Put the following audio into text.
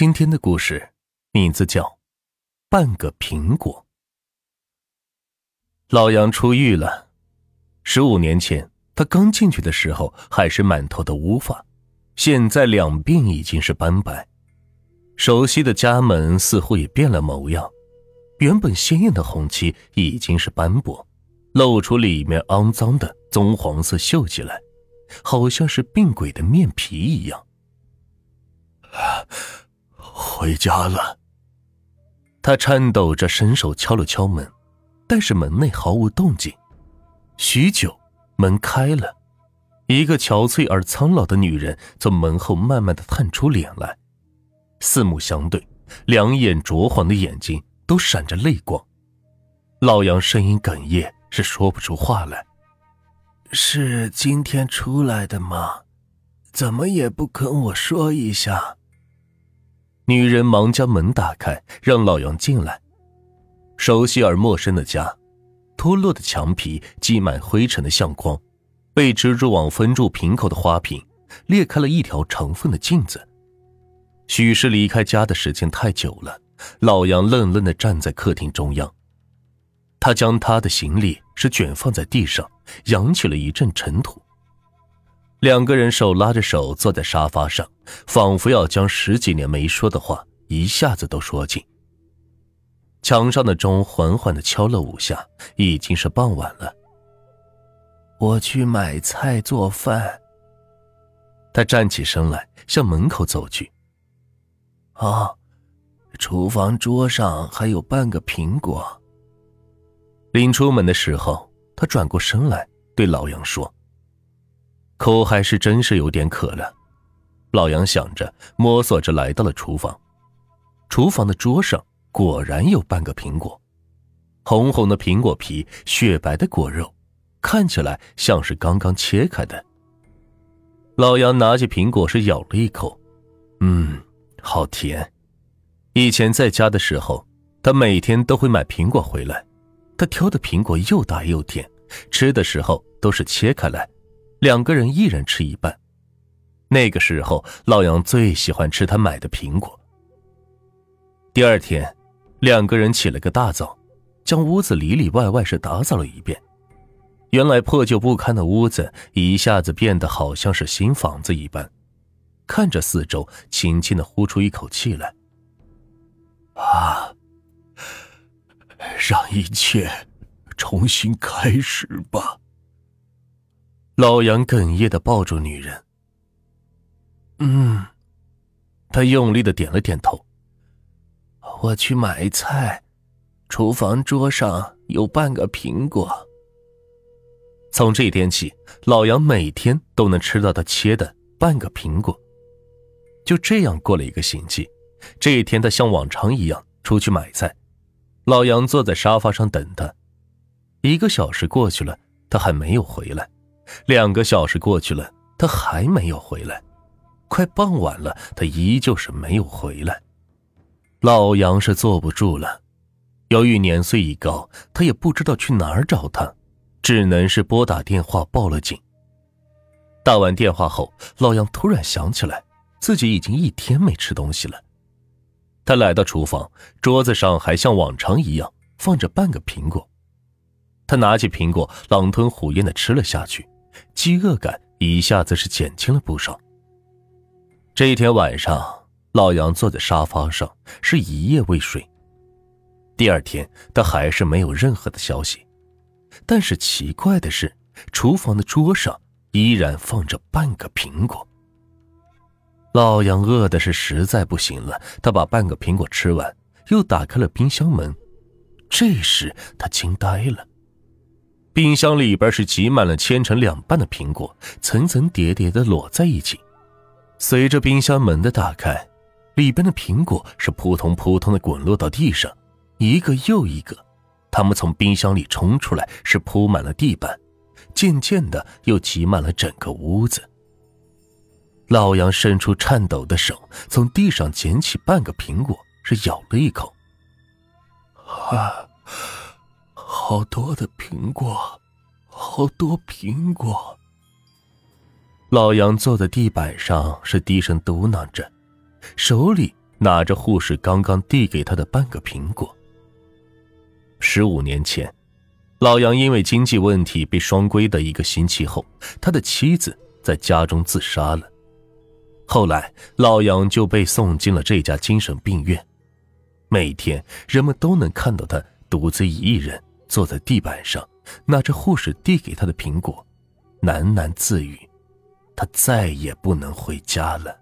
今天的故事名字叫《半个苹果》。老杨出狱了，十五年前他刚进去的时候还是满头的乌发，现在两鬓已经是斑白，熟悉的家门似乎也变了模样，原本鲜艳的红漆已经是斑驳，露出里面肮脏的棕黄色锈迹来，好像是病鬼的面皮一样。啊回家了。他颤抖着伸手敲了敲门，但是门内毫无动静。许久，门开了，一个憔悴而苍老的女人从门后慢慢的探出脸来，四目相对，两眼灼黄的眼睛都闪着泪光。老杨声音哽咽，是说不出话来。是今天出来的吗？怎么也不跟我说一下？女人忙将门打开，让老杨进来。熟悉而陌生的家，脱落的墙皮，积满灰尘的相框，被蜘蛛网封住瓶口的花瓶，裂开了一条长缝的镜子。许是离开家的时间太久了，老杨愣愣的站在客厅中央。他将他的行李是卷放在地上，扬起了一阵尘土。两个人手拉着手坐在沙发上，仿佛要将十几年没说的话一下子都说尽。墙上的钟缓缓的敲了五下，已经是傍晚了。我去买菜做饭。他站起身来，向门口走去。啊，厨房桌上还有半个苹果。临出门的时候，他转过身来对老杨说。口还是真是有点渴了，老杨想着，摸索着来到了厨房。厨房的桌上果然有半个苹果，红红的苹果皮，雪白的果肉，看起来像是刚刚切开的。老杨拿起苹果是咬了一口，嗯，好甜。以前在家的时候，他每天都会买苹果回来，他挑的苹果又大又甜，吃的时候都是切开来。两个人一人吃一半。那个时候，老杨最喜欢吃他买的苹果。第二天，两个人起了个大早，将屋子里里外外是打扫了一遍。原来破旧不堪的屋子一下子变得好像是新房子一般。看着四周，轻轻的呼出一口气来：“啊，让一切重新开始吧。”老杨哽咽的抱住女人。嗯，他用力的点了点头。我去买菜，厨房桌上有半个苹果。从这天起，老杨每天都能吃到他切的半个苹果。就这样过了一个星期，这一天他像往常一样出去买菜，老杨坐在沙发上等他。一个小时过去了，他还没有回来。两个小时过去了，他还没有回来。快傍晚了，他依旧是没有回来。老杨是坐不住了。由于年岁已高，他也不知道去哪儿找他，只能是拨打电话报了警。打完电话后，老杨突然想起来，自己已经一天没吃东西了。他来到厨房，桌子上还像往常一样放着半个苹果。他拿起苹果，狼吞虎咽的吃了下去。饥饿感一下子是减轻了不少。这一天晚上，老杨坐在沙发上，是一夜未睡。第二天，他还是没有任何的消息。但是奇怪的是，厨房的桌上依然放着半个苹果。老杨饿的是实在不行了，他把半个苹果吃完，又打开了冰箱门。这时，他惊呆了。冰箱里边是挤满了切成两半的苹果，层层叠叠的摞在一起。随着冰箱门的打开，里边的苹果是扑通扑通的滚落到地上，一个又一个。它们从冰箱里冲出来，是铺满了地板，渐渐的又挤满了整个屋子。老杨伸出颤抖的手，从地上捡起半个苹果，是咬了一口。啊！好多的苹果，好多苹果。老杨坐在地板上，是低声嘟囔着，手里拿着护士刚刚递给他的半个苹果。十五年前，老杨因为经济问题被双规的一个星期后，他的妻子在家中自杀了。后来，老杨就被送进了这家精神病院。每天，人们都能看到他独自一人坐在地板上，拿着护士递给他的苹果，喃喃自语：“他再也不能回家了。”